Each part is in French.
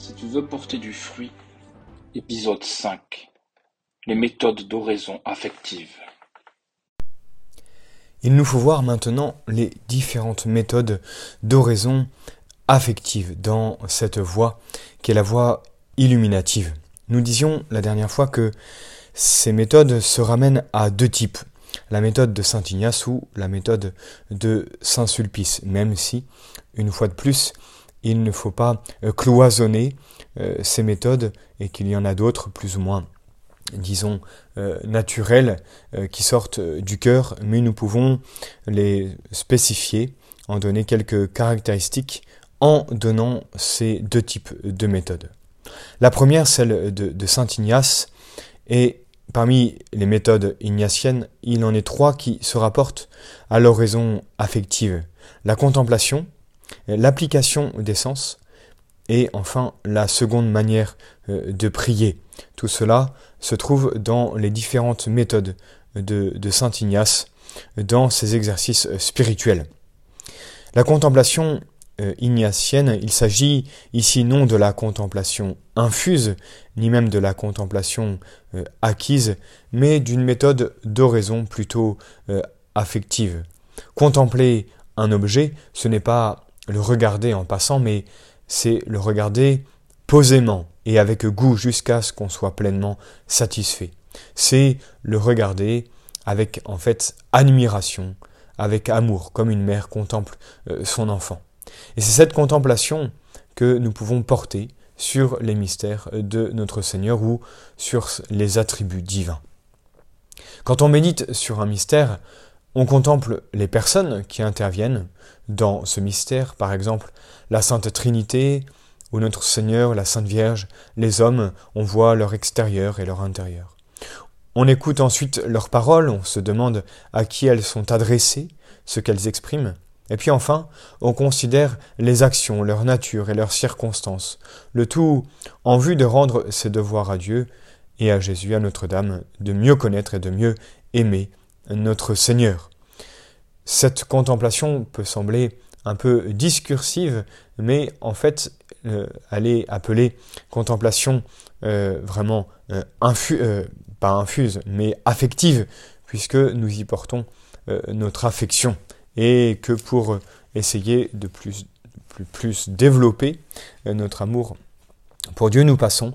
Si tu veux porter du fruit, épisode 5 Les méthodes d'oraison affective. Il nous faut voir maintenant les différentes méthodes d'oraison affective dans cette voie qui est la voie illuminative. Nous disions la dernière fois que ces méthodes se ramènent à deux types. La méthode de Saint Ignace ou la méthode de Saint Sulpice, même si, une fois de plus, il ne faut pas euh, cloisonner euh, ces méthodes et qu'il y en a d'autres plus ou moins disons, euh, naturelles qui sortent du cœur, mais nous pouvons les spécifier, en donner quelques caractéristiques en donnant ces deux types de méthodes. La première, celle de, Saint Ignace, est Parmi les méthodes ignatiennes, il en est trois qui se rapportent à l'oraison affective. La contemplation, l'application des sens et enfin la seconde manière euh, de prier. Tout cela se trouve dans les différentes méthodes de, de Saint Ignace dans ses exercices spirituels. La contemplation euh, ignatienne, il s'agit ici non de la contemplation infuse, ni même de la contemplation euh, acquise, mais d'une méthode d'oraison plutôt euh, affective. Contempler un objet, ce n'est pas le regarder en passant, mais c'est le regarder posément et avec goût jusqu'à ce qu'on soit pleinement satisfait. C'est le regarder avec en fait admiration, avec amour, comme une mère contemple son enfant. Et c'est cette contemplation que nous pouvons porter sur les mystères de notre Seigneur ou sur les attributs divins. Quand on médite sur un mystère, on contemple les personnes qui interviennent dans ce mystère, par exemple la Sainte Trinité, ou notre Seigneur, la Sainte Vierge, les hommes, on voit leur extérieur et leur intérieur. On écoute ensuite leurs paroles, on se demande à qui elles sont adressées, ce qu'elles expriment. Et puis enfin, on considère les actions, leur nature et leurs circonstances, le tout en vue de rendre ses devoirs à Dieu et à Jésus, à Notre-Dame, de mieux connaître et de mieux aimer notre Seigneur. Cette contemplation peut sembler un peu discursive, mais en fait, euh, elle est appelée contemplation euh, vraiment euh, pas infuse, mais affective, puisque nous y portons notre affection et que pour essayer de plus, plus, développer notre amour pour Dieu, nous passons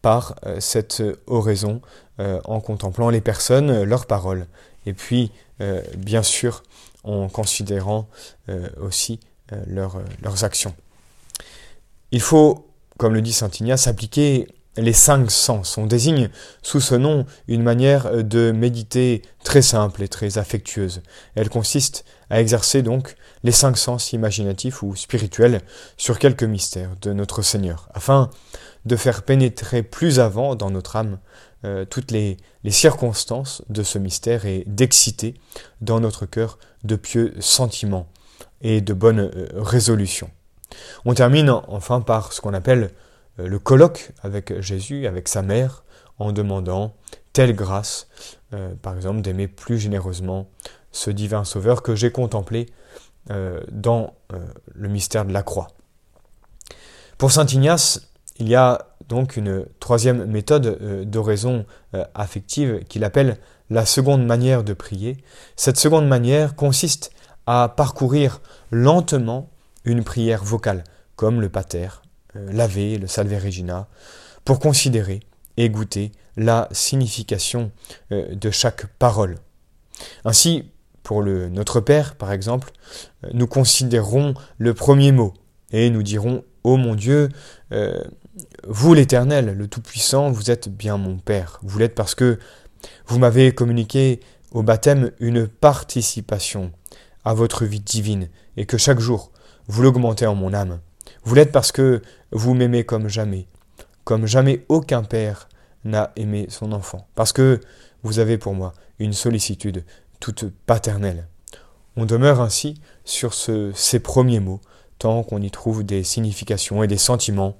par cette oraison en contemplant les personnes, leurs paroles, et puis bien sûr en considérant aussi leurs, leurs actions. Il faut, comme le dit Saint Ignace, appliquer les cinq sens. On désigne sous ce nom une manière de méditer très simple et très affectueuse. Elle consiste à exercer donc les cinq sens imaginatifs ou spirituels sur quelques mystères de notre Seigneur, afin de faire pénétrer plus avant dans notre âme euh, toutes les, circonstances de ce mystère et d'exciter dans notre cœur de pieux sentiments et de bonnes euh, résolutions. On termine enfin par ce qu'on appelle le colloque avec Jésus, avec sa mère, en demandant telle grâce, euh, par exemple, d'aimer plus généreusement ce divin Sauveur que j'ai contemplé euh, dans le mystère de la croix. Pour Saint Ignace, il y a donc une troisième méthode d'oraison affective qu'il appelle la seconde manière de prier. Cette seconde manière consiste à parcourir lentement une prière vocale, comme le pater, euh, laver le Salve Regina, pour considérer et goûter la signification euh, de chaque parole. Ainsi, pour le Notre Père, par exemple, euh, nous considérons le premier mot et nous dirons Ô mon Dieu, vous l'Éternel, le Tout-Puissant, vous êtes bien mon Père. Vous l'êtes parce que vous m'avez communiqué au baptême une participation à votre vie divine et que chaque jour vous l'augmentez en mon âme. Vous l'êtes parce que vous m'aimez comme jamais, comme jamais aucun père n'a aimé son enfant, parce que vous avez pour moi une sollicitude toute paternelle. On demeure ainsi sur ces premiers mots, tant qu'on y trouve des significations et des sentiments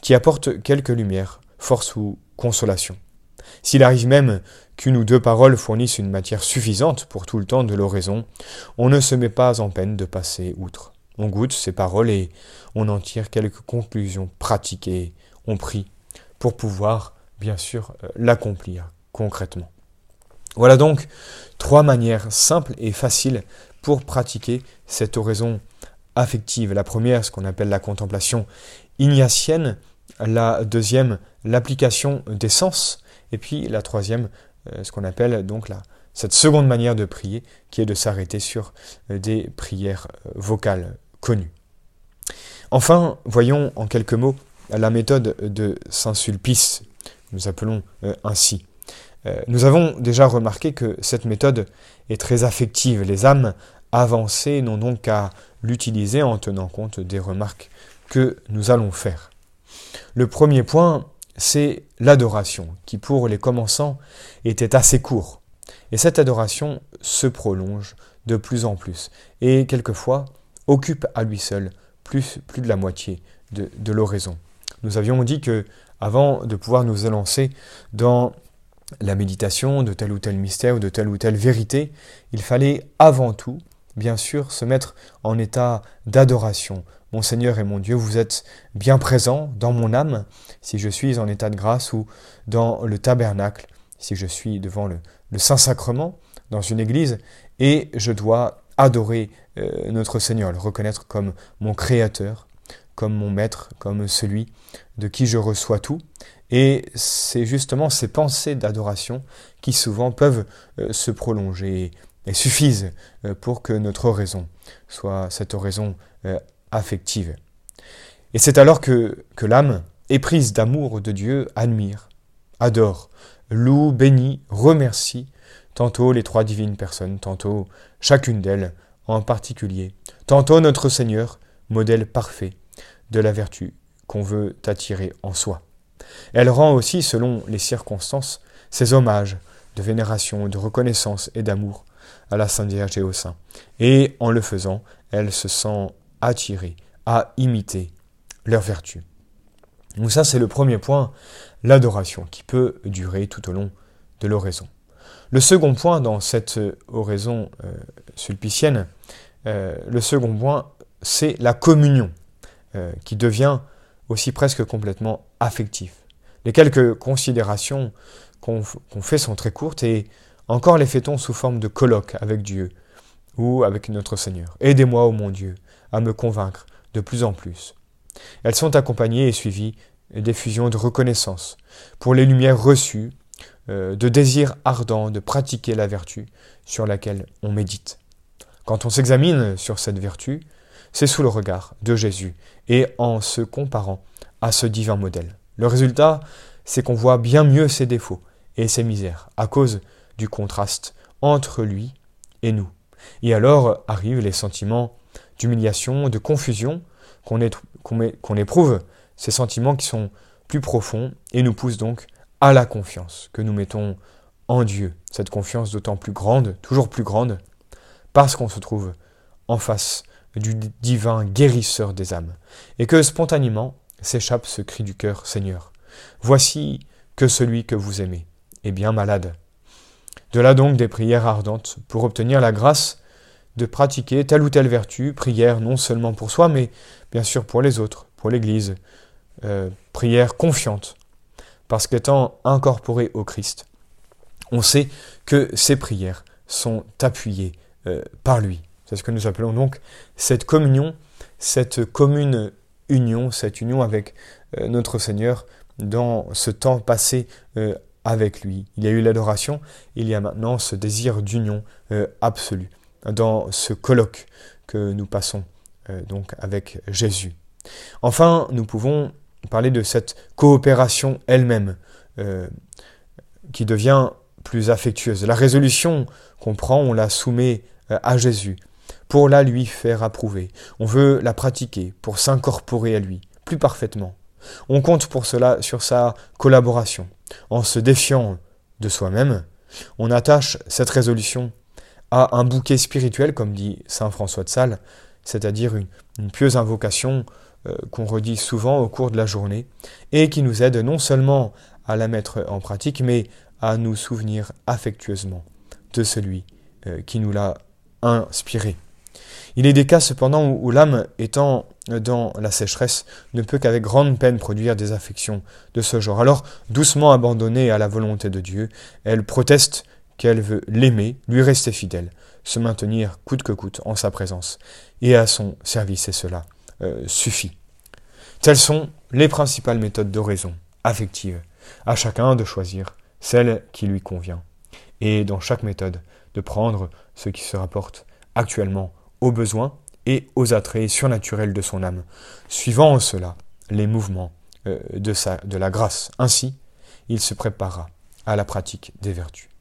qui apportent quelque lumière, force ou consolation. S'il arrive même qu'une ou deux paroles fournissent une matière suffisante pour tout le temps de l'oraison, on ne se met pas en peine de passer outre. On goûte ces paroles et on en tire quelques conclusions pratiques et on prie pour pouvoir, bien sûr, euh, l'accomplir concrètement. Voilà donc trois manières simples et faciles pour pratiquer cette oraison affective. La première, ce qu'on appelle la contemplation ignatienne. La deuxième, l'application des sens. Et puis la troisième, euh, ce qu'on appelle donc la, cette seconde manière de prier, qui est de s'arrêter sur euh, des prières euh, vocales connues. Enfin, voyons en quelques mots la méthode de Saint Sulpice, nous appelons ainsi. Nous avons déjà remarqué que cette méthode est très affective. Les âmes avancées n'ont donc qu'à l'utiliser en tenant compte des remarques que nous allons faire. Le premier point, c'est l'adoration, qui pour les commençants était assez court. Et cette adoration se prolonge de plus en plus, et quelquefois occupe à lui seul plus, de la moitié de, de l'oraison. Nous avions dit que, avant de pouvoir nous élancer dans la méditation de tel ou tel mystère ou de telle ou telle vérité, il fallait avant tout bien sûr, se mettre en état d'adoration. Mon Seigneur et mon Dieu, vous êtes bien présent dans mon âme, si je suis en état de grâce ou dans le tabernacle, si je suis devant le, Saint-Sacrement, dans une église, et je dois adorer euh, notre Seigneur, le reconnaître comme mon Créateur, comme mon Maître, comme celui de qui je reçois tout. Et c'est justement ces pensées d'adoration qui souvent peuvent euh, se prolonger et suffisent euh, pour que notre oraison soit cette oraison euh, affective. Et c'est alors que l'âme, éprise d'amour de Dieu, admire, adore, loue, bénit, remercie, tantôt les trois divines personnes, tantôt chacune d'elles en particulier, tantôt notre Seigneur, modèle parfait de la vertu qu'on veut attirer en soi. Elle rend aussi, selon les circonstances, ses hommages de vénération, de reconnaissance et d'amour à la Sainte Vierge et au Saint. Et en le faisant, elle se sent attirée à imiter leur vertu. Donc ça, c'est le premier point, l'adoration, qui peut durer tout au long de l'oraison. Le second point dans cette oraison euh, sulpicienne, euh, le second point, c'est la communion, euh, qui devient aussi presque complètement affectif. Les quelques considérations qu'on fait sont très courtes et encore les fait-on sous forme de colloque avec Dieu ou avec notre Seigneur. Aidez-moi, ô mon Dieu, à me convaincre de plus en plus. Elles sont accompagnées et suivies d'effusions de reconnaissance pour les lumières reçues, euh, de désirs ardents de pratiquer la vertu sur laquelle on médite. Quand on s'examine sur cette vertu, c'est sous le regard de Jésus et en se comparant à ce divin modèle. Le résultat, c'est qu'on voit bien mieux ses défauts et ses misères à cause du contraste entre lui et nous. Et alors arrivent les sentiments d'humiliation, de confusion qu'on éprouve, ces sentiments qui sont plus profonds et nous poussent donc à la confiance que nous mettons en Dieu. Cette confiance d'autant plus grande, toujours plus grande, parce qu'on se trouve en face du divin guérisseur des âmes, et que spontanément s'échappe ce cri du cœur, Seigneur, voici que celui que vous aimez est bien malade. De là donc des prières ardentes pour obtenir la grâce de pratiquer telle ou telle vertu, prière non seulement pour soi, mais bien sûr pour les autres, pour l'Église, euh, prière confiante, parce qu'étant incorporé au Christ, on sait que ces prières sont appuyées euh, par lui. C'est ce que nous appelons donc cette communion, cette commune union, cette union avec euh, notre Seigneur dans ce temps passé avec lui. Il y a eu l'adoration, il y a maintenant ce désir d'union absolue dans ce colloque que nous passons euh, donc avec Jésus. Enfin, nous pouvons parler de cette coopération elle-même euh, qui devient plus affectueuse. La résolution qu'on prend, on la soumet à Jésus pour la lui faire approuver. On veut la pratiquer pour s'incorporer à lui plus parfaitement. On compte pour cela sur sa collaboration. En se défiant de soi-même, on attache cette résolution à un bouquet spirituel, comme dit saint François de Sales, c'est-à-dire une, pieuse invocation euh, qu'on redit souvent au cours de la journée, et qui nous aide non seulement à la mettre en pratique, mais à nous souvenir affectueusement de celui euh, qui nous l'a inspiré. Il est des cas cependant où, l'âme, étant dans la sécheresse, ne peut qu'avec grande peine produire des affections de ce genre. Alors, doucement abandonnée à la volonté de Dieu, elle proteste qu'elle veut l'aimer, lui rester fidèle, se maintenir coûte que coûte en sa présence et à son service, et cela euh, suffit. Telles sont les principales méthodes d'oraison affective, à chacun de choisir celle qui lui convient, et dans chaque méthode de prendre ce qui se rapporte actuellement aux besoins et aux attraits surnaturels de son âme, suivant en cela les mouvements euh, de, sa, de la grâce. Ainsi, il se préparera à la pratique des vertus.